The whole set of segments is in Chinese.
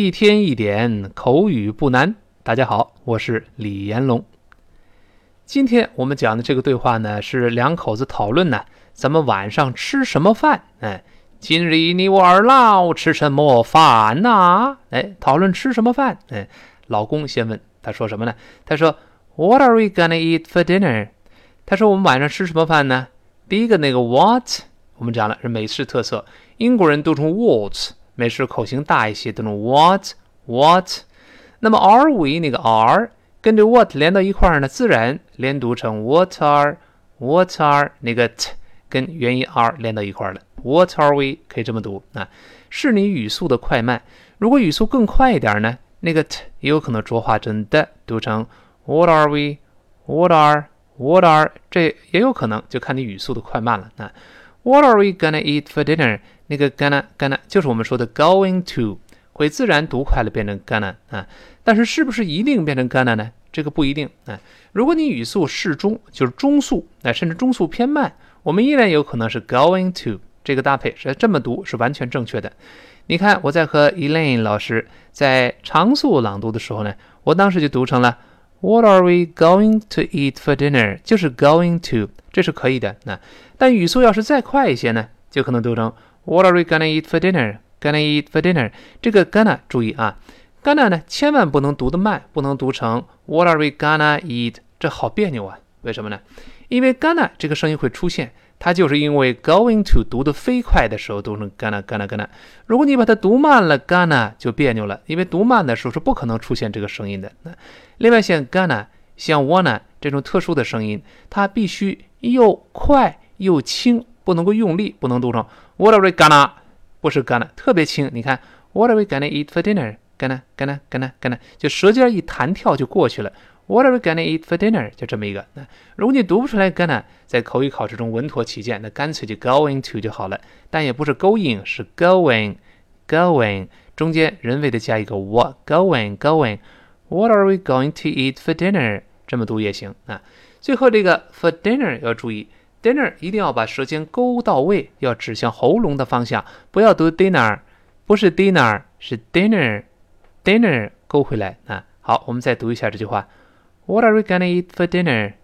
一天一点口语不难。大家好，我是李延龙。今天我们讲的这个对话呢，是两口子讨论呢，咱们晚上吃什么饭？哎，今日你我二老吃什么饭呐？哎，讨论吃什么饭？哎，老公先问，他说什么呢？他说，What are we gonna eat for dinner？他说我们晚上吃什么饭呢？第一个那个 What，我们讲了是美式特色，英国人读成 What。美式口型大一些，读成 what what。那么 are we 那个 are 跟着 what 连到一块儿呢，自然连读成 what are what are 那个 t 跟元音 are 连到一块儿了。What are we 可以这么读啊，是你语速的快慢。如果语速更快一点呢，那个 t 也有可能浊化成的，读成 What are we What are What are 这也有可能，就看你语速的快慢了啊。What are we gonna eat for dinner？那个 gonna gonna 就是我们说的 going to，会自然读快了变成 gonna 啊，但是是不是一定变成 gonna 呢？这个不一定啊。如果你语速适中，就是中速，那甚至中速偏慢，我们依然有可能是 going to 这个搭配是这么读是完全正确的。你看我在和 Elaine 老师在长速朗读的时候呢，我当时就读成了 What are we going to eat for dinner？就是 going to，这是可以的。那但语速要是再快一些呢，就可能读成。What are we gonna eat for dinner? Gonna eat for dinner？这个 gonna 注意啊，gonna 呢千万不能读得慢，不能读成 What are we gonna eat？这好别扭啊！为什么呢？因为 gonna 这个声音会出现，它就是因为 going to 读得飞快的时候读成 gonna gonna gonna。如果你把它读慢了，gonna 就别扭了，因为读慢的时候是不可能出现这个声音的。那另外像 gonna、像窝南这种特殊的声音，它必须又快又轻。不能够用力，不能读成 What are we gonna？不是 gonna，特别轻。你看 What are we gonna eat for dinner？gonna gonna gonna gonna，就舌尖一弹跳就过去了。What are we gonna eat for dinner？就这么一个。那如果你读不出来 gonna，在口语考试中稳妥起见，那干脆就 going to 就好了。但也不是 going，是 going going，中间人为的加一个 what going going。What are we going to eat for dinner？这么读也行啊。最后这个 for dinner 要注意。dinner 一定要把舌尖勾到位，要指向喉咙的方向，不要读 dinner，不是 dinner，是 dinner，dinner 勾回来啊。好，我们再读一下这句话：What are we gonna eat for dinner？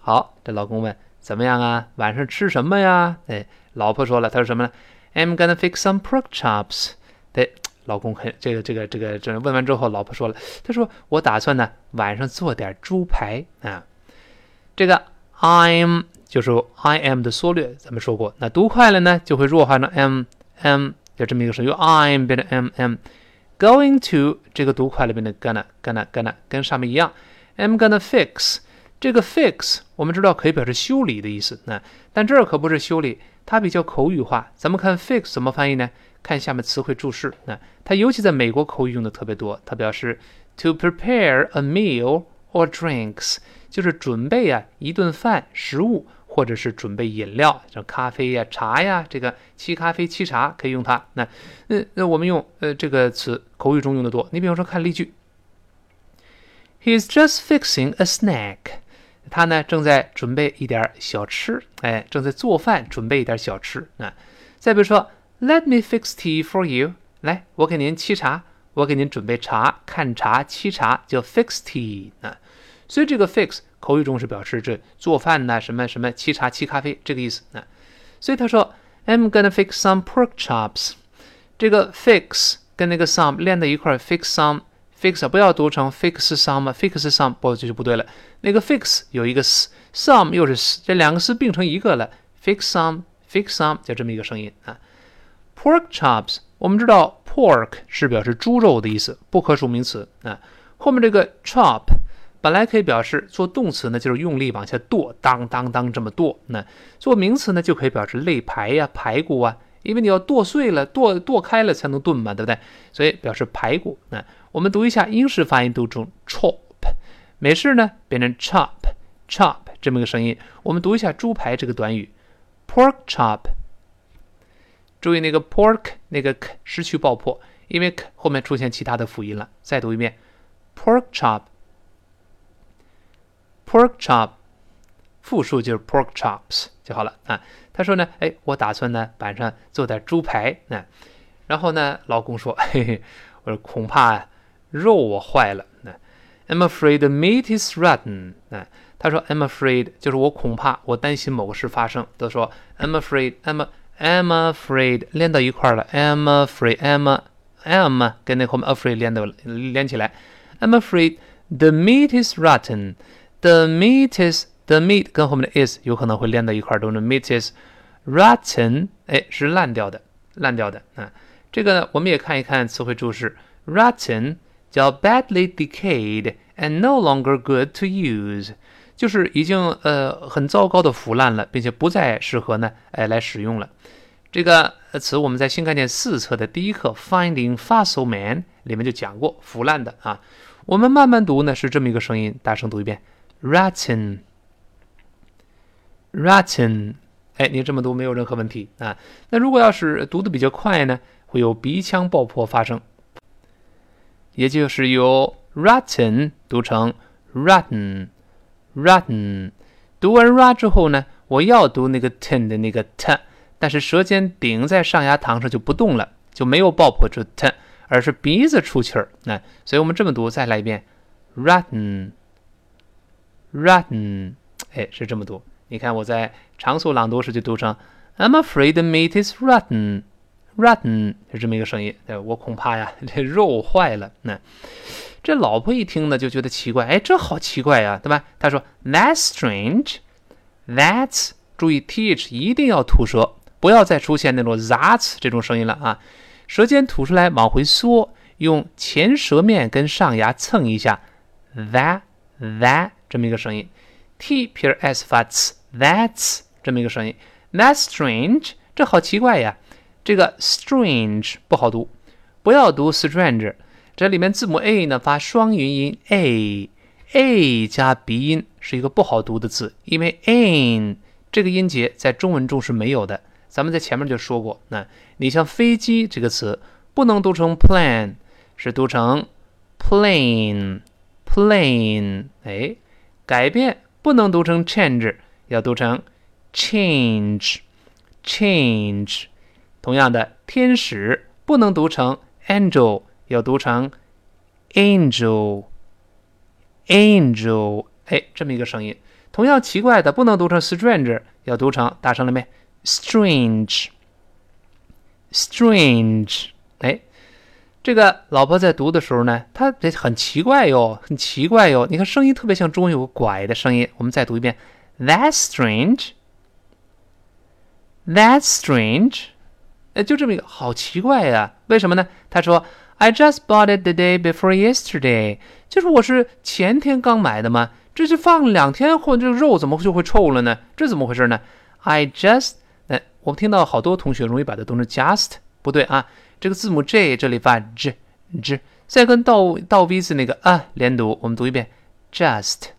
好，这老公问怎么样啊？晚上吃什么呀？哎，老婆说了，他说什么呢？I'm gonna fix some pork chops。对，老公很这个这个这个这问完之后，老婆说了，他说我打算呢晚上做点猪排啊。这个 I'm 就是 I am 的缩略，咱们说过。那读快了呢，就会弱化成 m m，就这么一个声，由 I'm 变成 m m。Going to 这个读快了变成 gonna gonna gonna，跟上面一样。I'm gonna fix 这个 fix 我们知道可以表示修理的意思，那但这儿可不是修理，它比较口语化。咱们看 fix 怎么翻译呢？看下面词汇注释，那它尤其在美国口语用的特别多。它表示 to prepare a meal or drinks。就是准备啊一顿饭食物，或者是准备饮料，像咖啡呀、茶呀，这个沏咖啡、沏茶可以用它。那那那我们用呃这个词口语中用的多。你比方说看例句，He's just fixing a snack。他呢正在准备一点小吃，哎，正在做饭准备一点小吃。啊，再比如说，Let me fix tea for you。来，我给您沏茶，我给您准备茶，看茶、沏茶叫 fix tea。啊。所以这个 fix 口语中是表示这做饭呐，什么什么沏茶沏咖啡这个意思啊。所以他说 I'm gonna fix some pork chops。这个 fix 跟那个 some 连在一块，fix some fix 不要读成 fix some，fix some 不这就不对了。那个 fix 有一个 s，some 又是 s，这两个 s 并成一个了，fix some fix some 就这么一个声音啊。Pork chops 我们知道 pork 是表示猪肉的意思，不可数名词啊。后面这个 chop。本来可以表示做动词呢，就是用力往下剁，当当当这么剁。那做名词呢，就可以表示肋排呀、排骨啊，因为你要剁碎了、剁剁开了才能炖嘛，对不对？所以表示排骨。那我们读一下英式发音读成 chop，美式呢变成 chop，chop 这么个声音。我们读一下猪排这个短语 pork chop。注意那个 pork 那个 k 失去爆破，因为 k 后面出现其他的辅音了。再读一遍 pork chop。Pork chop，复数就是 pork chops 就好了啊。他说呢，哎，我打算呢晚上做点猪排。那然后呢，老公说：“ 嘿嘿，我说恐怕肉我坏了。”那 I'm afraid the meat is rotten。那他说：“I'm afraid，就是我恐怕，我担心某个事发生。”都说：“I'm afraid，I'm I'm afraid，连到一块了。I'm afraid，I'm I'm 跟那后面 afraid 连到连起来。I'm afraid the meat is rotten。The meat is the meat 跟后面的 is 有可能会连到一块，都是 meat is rotten。哎，是烂掉的，烂掉的啊。这个呢，我们也看一看词汇注释。Rotten 叫 badly decayed and no longer good to use， 就是已经呃很糟糕的腐烂了，并且不再适合呢哎来使用了。这个词我们在新概念四册的第一课 Finding Fossil Man 里面就讲过腐烂的啊。我们慢慢读呢是这么一个声音，大声读一遍。rotten，rotten，哎，你这么读没有任何问题啊。那如果要是读的比较快呢，会有鼻腔爆破发生，也就是由 rotten 读成 rotten Rotten，。读完 r 之后呢，我要读那个 ten 的那个 t，但是舌尖顶在上牙膛上就不动了，就没有爆破出 t，而是鼻子出气儿。那所以我们这么读，再来一遍 rotten。Rotten，哎，是这么读。你看我在常速朗读时就读成 I'm afraid the meat is rotten，rotten 是这么一个声音。对，我恐怕呀，这肉坏了。那这老婆一听呢，就觉得奇怪，哎，这好奇怪呀，对吧？她说 That's strange，That's 注意 th 一定要吐舌，不要再出现那种 that 这种声音了啊。舌尖吐出来往回缩，用前舌面跟上牙蹭一下，that that。这么一个声音，t 撇 s 发 ts，that's 这么一个声音，that's strange，这好奇怪呀。这个 strange 不好读，不要读 strange。这里面字母 a 呢发双元音 a，a 加鼻音是一个不好读的字，因为 an 这个音节在中文中是没有的。咱们在前面就说过，那你像飞机这个词不能读成 plane，是读成 plane，plane，哎。改变不能读成 change，要读成 change，change。同样的，天使不能读成 angel，要读成 angel，angel。哎，这么一个声音。同样奇怪的，不能读成 strange，要读成大声了没？strange，strange。哎。这个老婆在读的时候呢，她这很奇怪哟，很奇怪哟。你看声音特别像中文有个拐的声音。我们再读一遍，That's strange. That's strange. 哎，就这么一个，好奇怪呀。为什么呢？他说，I just bought it the day before yesterday. 就是我是前天刚买的嘛，这是放两天后，这个肉怎么就会臭了呢？这怎么回事呢？I just，哎，我听到好多同学容易把它读成 just，不对啊。这个字母 J 这里发 j j，再跟倒倒 V 字那个啊连读，我们读一遍 just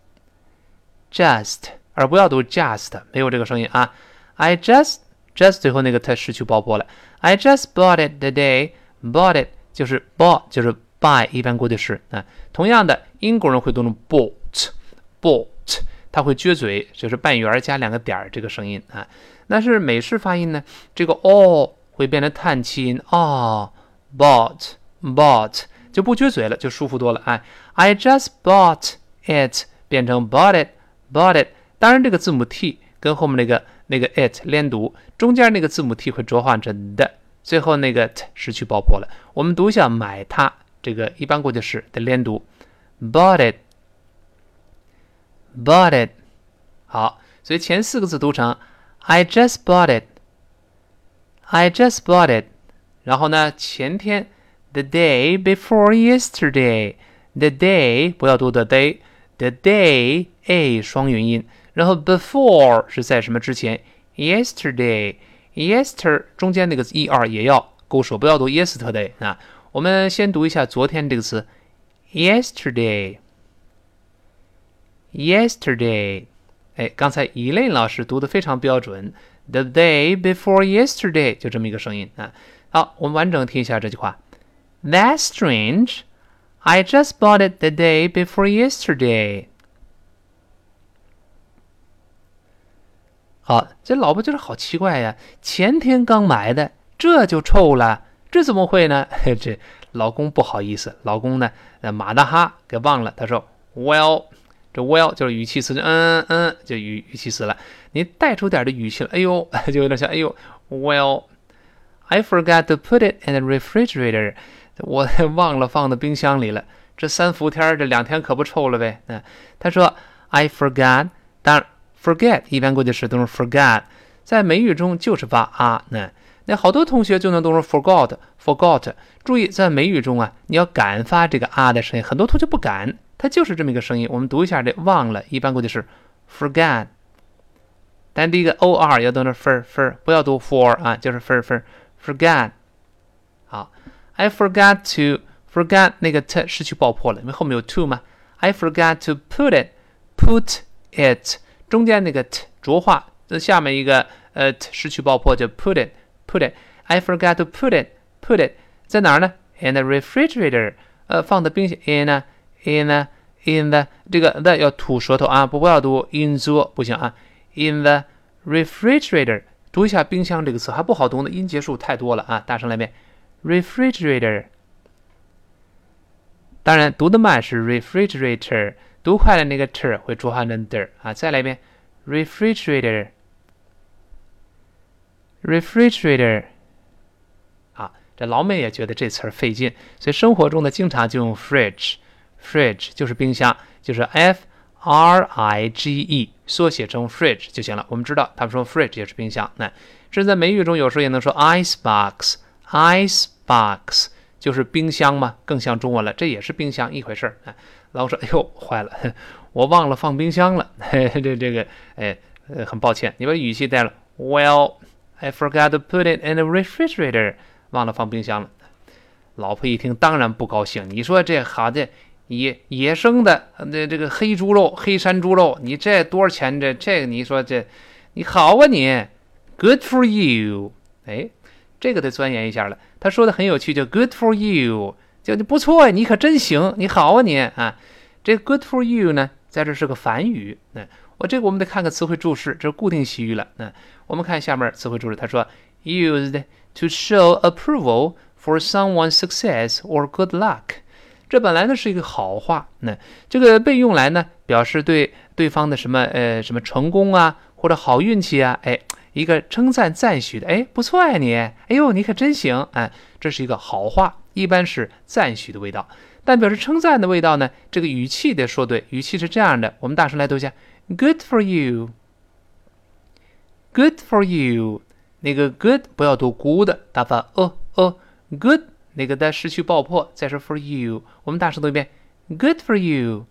just，而不要读 just，没有这个声音啊。I just just 最后那个它失去爆破了。I just bought it the day bought it 就是 bought 就是 buy 一般过去式啊。同样的，英国人会读成 bought bought，他会撅嘴，就是半圆加两个点儿这个声音啊。那是美式发音呢，这个 all。会变成叹气音啊，bought bought 就不撅嘴了，就舒服多了。哎，I just bought it 变成 bought it bought it。当然，这个字母 t 跟后面那个那个 it 连读，中间那个字母 t 会浊化成的，最后那个 t 失去爆破了。我们读一下买它这个一般过去式的连读，bought it bought it。好，所以前四个字读成 I just bought it。I just bought it。然后呢，前天，the day before yesterday，the day 不要读 the day，the day a 双元音，然后 before 是在什么之前 yesterday yesterday 中间那个 e r 也要勾手，不要读 yesterday 啊。我们先读一下昨天这个词，yesterday，yesterday。哎，刚才 Elaine 老师读的非常标准。The day before yesterday，就这么一个声音啊。好，我们完整听一下这句话。That's strange. I just bought it the day before yesterday. 好，这老婆就是好奇怪呀，前天刚埋的，这就臭了，这怎么会呢？这老公不好意思，老公呢，马大哈给忘了。他说，Well，这 Well 就是语气词，嗯嗯，就语语气词了。你带出点的语气了，哎呦，就有点像，哎呦，Well，I forgot to put it in the refrigerator，我 忘了放到冰箱里了。这三伏天，这两天可不臭了呗。嗯，他说，I forgot，当然，forget 一般过去式都是 forgot，在美语中就是发啊，那。那好多同学就能读成 forgot，forgot。注意，在美语中啊，你要敢发这个啊的声音，很多同学不敢，它就是这么一个声音。我们读一下这忘了，一般过去是 forget，但第一个 o r 要读成 for for，不要读 for 啊，就是 for for forget。好，I forgot to forget 那个 t 失去爆破了，因为后面有 to 嘛。I forgot to put it，put it，中间那个 t 浊化，这下面一个呃 t 失去爆破就 put it。Put it. I forgot to put it. Put it 在哪儿呢？In the refrigerator. 呃，放的冰箱。In 呢？In 呢？In the 这个 the 要吐舌头啊，不不要读 in the 不行啊。In the refrigerator. 读一下冰箱这个词还不好读呢，音节数太多了啊。大声来一遍。Refrigerator. 当然读的慢是 refrigerator，读快了那个 ter 会浊化成 d 啊。再来一遍。Refrigerator. refrigerator，啊，这老美也觉得这词儿费劲，所以生活中呢经常就用 fridge，fridge 就是冰箱，就是 f r i g e 缩写成 fridge 就行了。我们知道他们说 fridge 也是冰箱，那这在美语中有时候也能说 ice box，ice box 就是冰箱嘛，更像中文了，这也是冰箱一回事儿。啊，老说，哎呦，坏了，我忘了放冰箱了，这这个，哎，很抱歉，你把语气带了，well。I forgot to put it in the refrigerator，忘了放冰箱了。老婆一听，当然不高兴。你说这好的野野生的那这个黑猪肉，黑山猪肉，你这多少钱？这这个你说这你好啊你，Good for you。哎，这个得钻研一下了。他说的很有趣，叫 Good for you，就不错呀，你可真行，你好啊你啊。这 Good for you 呢，在这是个反语。那我这个我们得看看词汇注释，这是固定习语了。那我们看下面词汇注释，他说 used to show approval for someone's success or good luck。这本来呢是一个好话，那这个被用来呢表示对对方的什么呃什么成功啊或者好运气啊，哎一个称赞赞许的，哎不错呀你，哎呦你可真行，哎这是一个好话，一般是赞许的味道。但表示称赞的味道呢，这个语气得说对，语气是这样的，我们大声来读一下。Good for you. Good for you. 那个 good 不要读 good，打发哦哦。Good 那个的失去爆破，再说 for you。我们大声读一遍。Good for you.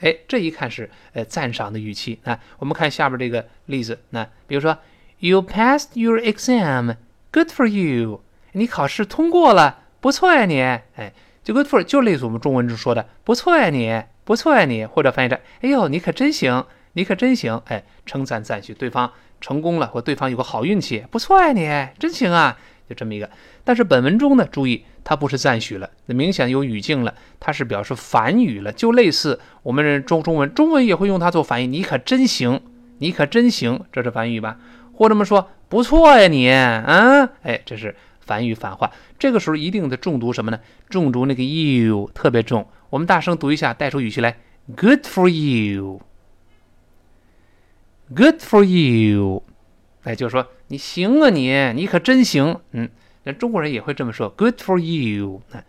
哎，这一看是呃赞赏的语气。那我们看下边这个例子。那比如说，You passed your exam. Good for you. 你考试通过了，不错呀你。哎，就 good for 就类似我们中文中说的不错呀你。不错呀，你或者翻译成“哎呦，你可真行，你可真行”，哎，称赞赞许对方成功了，或对方有个好运气，不错呀，你真行啊，就这么一个。但是本文中呢，注意它不是赞许了，那明显有语境了，它是表示反语了，就类似我们中中文，中文也会用它做反义，你可真行，你可真行，这是反语吧？或者么说不错呀，你，嗯，哎，这是反语反话。这个时候一定得重读什么呢？重读那个 you 特别重。我们大声读一下，带出语气来。Good for you. Good for you. 哎，就是说你行啊，你你可真行。嗯，那中国人也会这么说。Good for you. 哎，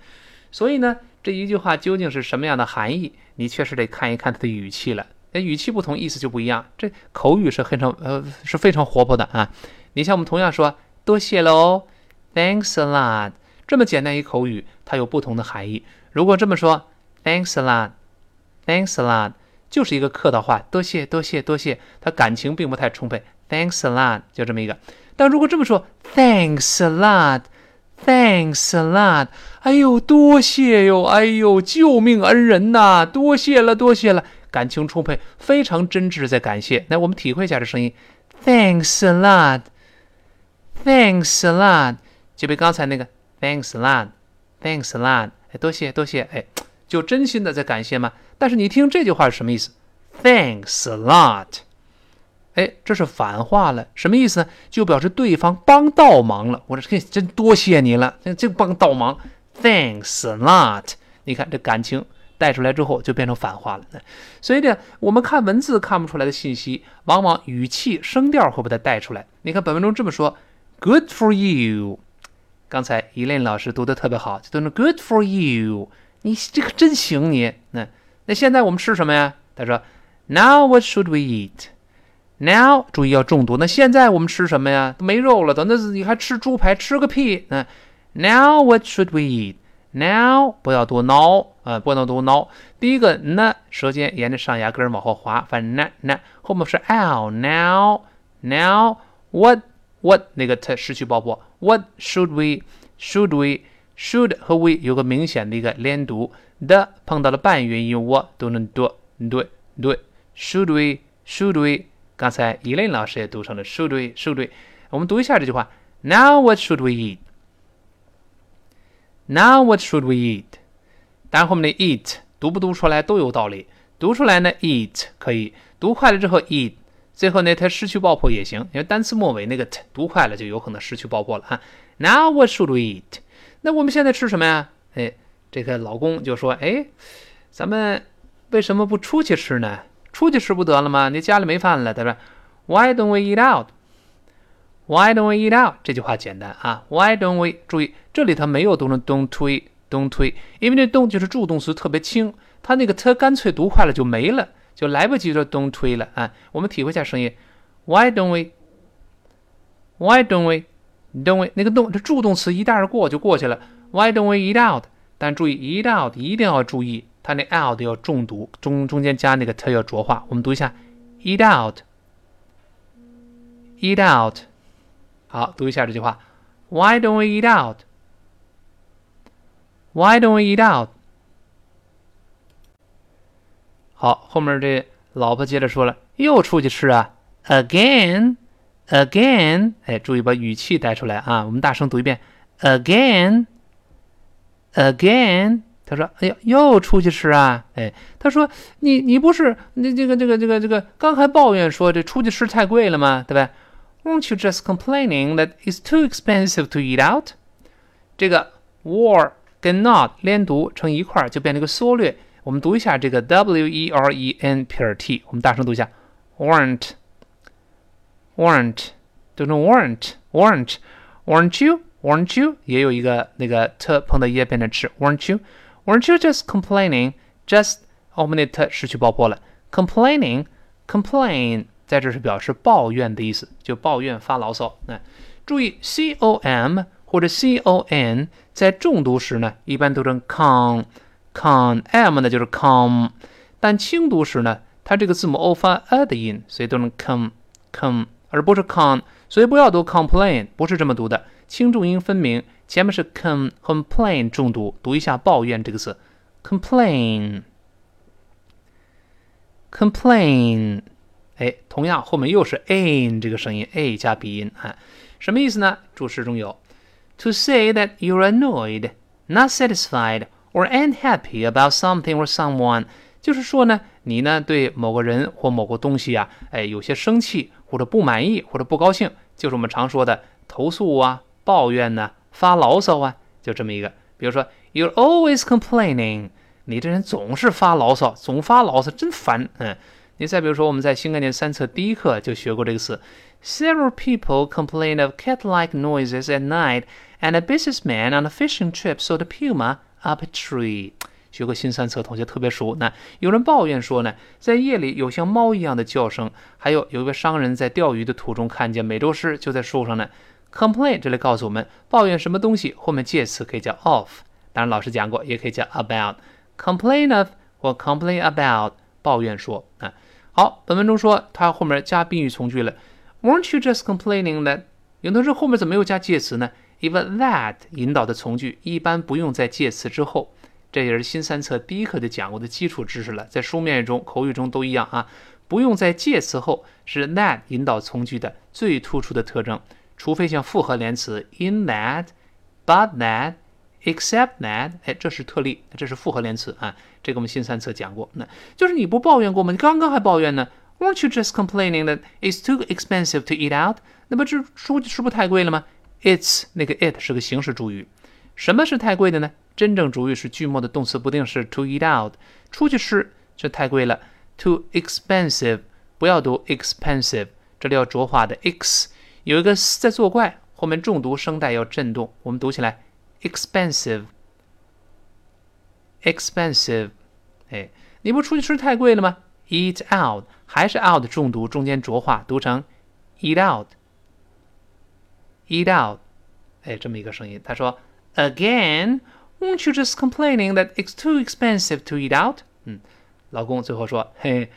所以呢，这一句话究竟是什么样的含义？你确实得看一看它的语气了。那语气不同，意思就不一样。这口语是非常呃是非常活泼的啊。你像我们同样说多谢喽，Thanks a lot。这么简单一口语，它有不同的含义。如果这么说。Thanks a lot, thanks a lot，就是一个客套话，多谢多谢多谢，他感情并不太充沛。Thanks a lot，就这么一个。但如果这么说，Thanks a lot, thanks a lot，哎呦，多谢哟，哎呦，救命恩人呐，多谢了多谢了，感情充沛，非常真挚在感谢。来，我们体会一下这声音，Thanks a lot, thanks a lot，就比刚才那个 Thanks a lot, thanks a lot，哎，多谢多谢，哎。就真心的在感谢吗？但是你听这句话是什么意思？Thanks a lot。哎，这是反话了，什么意思呢？就表示对方帮倒忙了。我说，嘿，真多谢你了，这帮倒忙，Thanks a lot。你看这感情带出来之后，就变成反话了。所以呢，我们看文字看不出来的信息，往往语气、声调会把它带出来。你看本文中这么说：Good for you。刚才伊琳老师读的特别好，就读成 Good for you。你这个真行，你那那现在我们吃什么呀？他说：Now what should we eat？Now，注意要重读。那现在我们吃什么呀？都没肉了，等那你还吃猪排？吃个屁！那 Now what should we eat? Now 不要读 now 啊，不能读 now。第一个 n 舌尖沿着上牙根往后滑，反正 n n 后面是 l。Now now what what 那个它失去爆破。What should we should we should 和 we 有个明显的一个连读的，碰到了半元音我都能读对对。Should we should we 刚才伊琳老师也读成了 should we should we，我们读一下这句话。Now what should we eat? Now what should we eat? 当然后面的 eat 读不读出来都有道理。读出来呢，eat 可以；读快了之后，eat。最后呢，它失去爆破也行，因为单词末尾那个 t 读快了就有可能失去爆破了哈。Now what should we eat? 那我们现在吃什么呀？哎，这个老公就说：“哎，咱们为什么不出去吃呢？”出去吃不得了吗？你家里没饭了，他说？Why don't we eat out? Why don't we eat out? 这句话简单啊。Why don't we? 注意这里它没有读成 don't 推 don't 推，因为这 don't 就是助动词特别轻，它那个 t 干脆读快了就没了，就来不及说 don't 推了啊。我们体会一下声音。Why don't we? Why don't we? Don't we? 那个动这助动词一带而过就过去了。Why don't we eat out? 但注意 eat out 一定要注意。它那 out 要重读，中中间加那个 t 要浊化。我们读一下，eat out，eat out。好，读一下这句话，Why don't we eat out？Why don't we eat out？好，后面这老婆接着说了，又出去吃啊，again，again。哎，注意把语气带出来啊，我们大声读一遍，again，again。他说：“哎呀，又出去吃啊？哎，他说你你不是你这个这个这个这个刚还抱怨说这出去吃太贵了吗？对吧？Weren't you just complaining that it's too expensive to eat out？这个 were 跟 not 连读成一块儿就变成个缩略。我们读一下这个 w e r e n 撇 t，我们大声读一下，weren't，weren't，读成 weren't，weren't，weren't you？weren't you？也有一个那个 t 碰到 e 变成 ch，weren't you？” Weren't you just complaining? Just 后面那 t 失去爆破了。Complaining, complain 在这是表示抱怨的意思，就抱怨发牢骚。那注意 c o m 或者 c o n 在重读时呢，一般读成 com com m 呢就是 com，但轻读时呢，它这个字母 o 发 a 的音，所以读成 com com，而不是 con，所以不要读 complain，不是这么读的，轻重音分明。前面是 com complain 重读，读一下抱怨这个词，complain，complain，哎，同样后面又是 a 这个声音，a 加鼻音啊，什么意思呢？注释中有，to say that you're annoyed, not satisfied, Or unhappy about something or someone，就是说呢，你呢对某个人或某个东西啊，哎，有些生气或者不满意或者不高兴，就是我们常说的投诉啊、抱怨呢。发牢骚啊，就这么一个。比如说，You're always complaining，你这人总是发牢骚，总发牢骚，真烦。嗯，你再比如说，我们在新概念三册第一课就学过这个词。Several people complain of cat-like noises at night, and a businessman on a fishing trip saw the puma up a tree。学过新三册同学特别熟。那有人抱怨说呢，在夜里有像猫一样的叫声，还有有一个商人在钓鱼的途中看见美洲狮就在树上呢。Complain 这里告诉我们，抱怨什么东西，后面介词可以叫 of。当然老师讲过，也可以叫 about。Complain of 或 complain about，抱怨说啊。好，本文中说它后面加宾语从句了。Weren't you just complaining that？有同学后面怎么又加介词呢？因为 that 引导的从句一般不用在介词之后。这也是新三册第一课就讲过的基础知识了，在书面语中、口语中都一样啊。不用在介词后是 that 引导从句的最突出的特征。除非像复合连词 in that, but that, except that，哎，这是特例，这是复合连词啊。这个我们新三册讲过，那就是你不抱怨过吗？你刚刚还抱怨呢。Weren't you just complaining that it's too expensive to eat out？那不这出去吃不太贵了吗？It's 那个 it 是个形式主语。什么是太贵的呢？真正主语是句末的动词不定式 to eat out。出去吃这太贵了。Too expensive，不要读 expensive，这里要浊化的 x 有一个在作怪，后面重读声带要震动。我们读起来 expensive，expensive。哎，你不出去吃太贵了吗？Eat out 还是 out 重读，中间浊化，读成 eat out Eat out。哎，这么一个声音。他说。Again, won't you just complaining that it's too expensive to eat out？嗯，老公最后说：“嘿，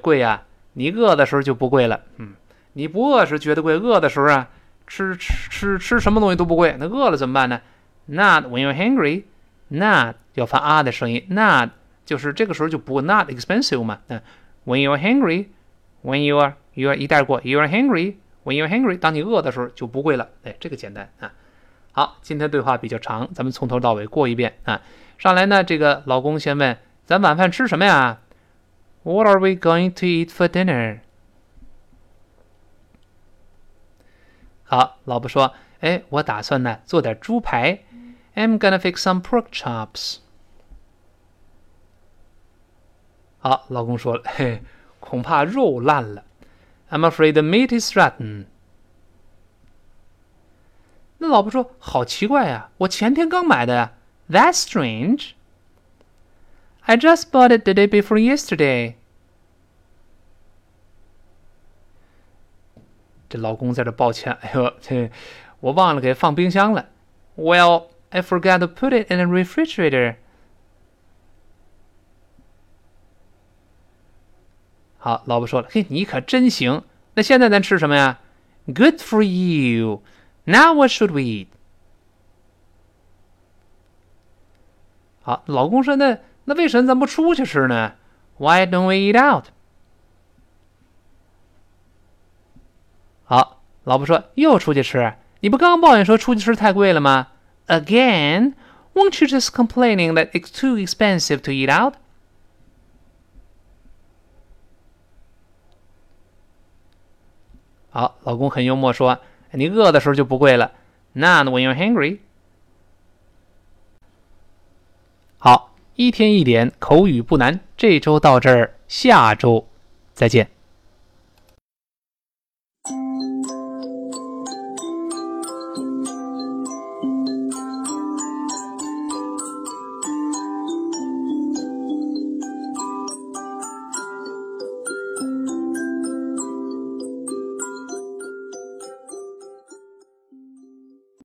贵呀，你饿的时候就不贵了。嗯，你不饿时觉得贵，饿的时候啊，吃吃吃吃什么东西都不贵。那饿了怎么办呢？Not when you're hungry. Not 要发啊的声音。Not 就是这个时候就不 not expensive 嘛。嗯，When you're hungry, when you are you are 一带过，you are hungry. When you're hungry，当你饿的时候就不会了。哎，这个简单啊。好，今天对话比较长，咱们从头到尾过一遍啊。上来呢，这个老公先问：“咱晚饭吃什么呀？”What are we going to eat for dinner？好，老婆说：“哎，我打算呢做点猪排。”I'm gonna fix some pork chops。好，老公说了：“嘿，恐怕肉烂了。”I'm afraid the meat is rotten。那老婆说：“好奇怪呀，我前天刚买的呀。”That's strange. I just bought it the day before yesterday. 这老公在这抱歉，哎呦，这我忘了给放冰箱了。Well, I forgot to put it in the refrigerator. 好，老婆说了：“嘿，你可真行。那现在咱吃什么呀？”Good for you. Now what should we eat？好，老公说：“那那为什么咱不出去吃呢？Why don't we eat out？” 好，老婆说：“又出去吃？你不刚抱怨说出去吃太贵了吗？Again？Won't you just complaining that it's too expensive to eat out？” 好，老公很幽默说。你饿的时候就不贵了。那 when you're hungry。好，一天一点口语不难。这周到这儿，下周再见。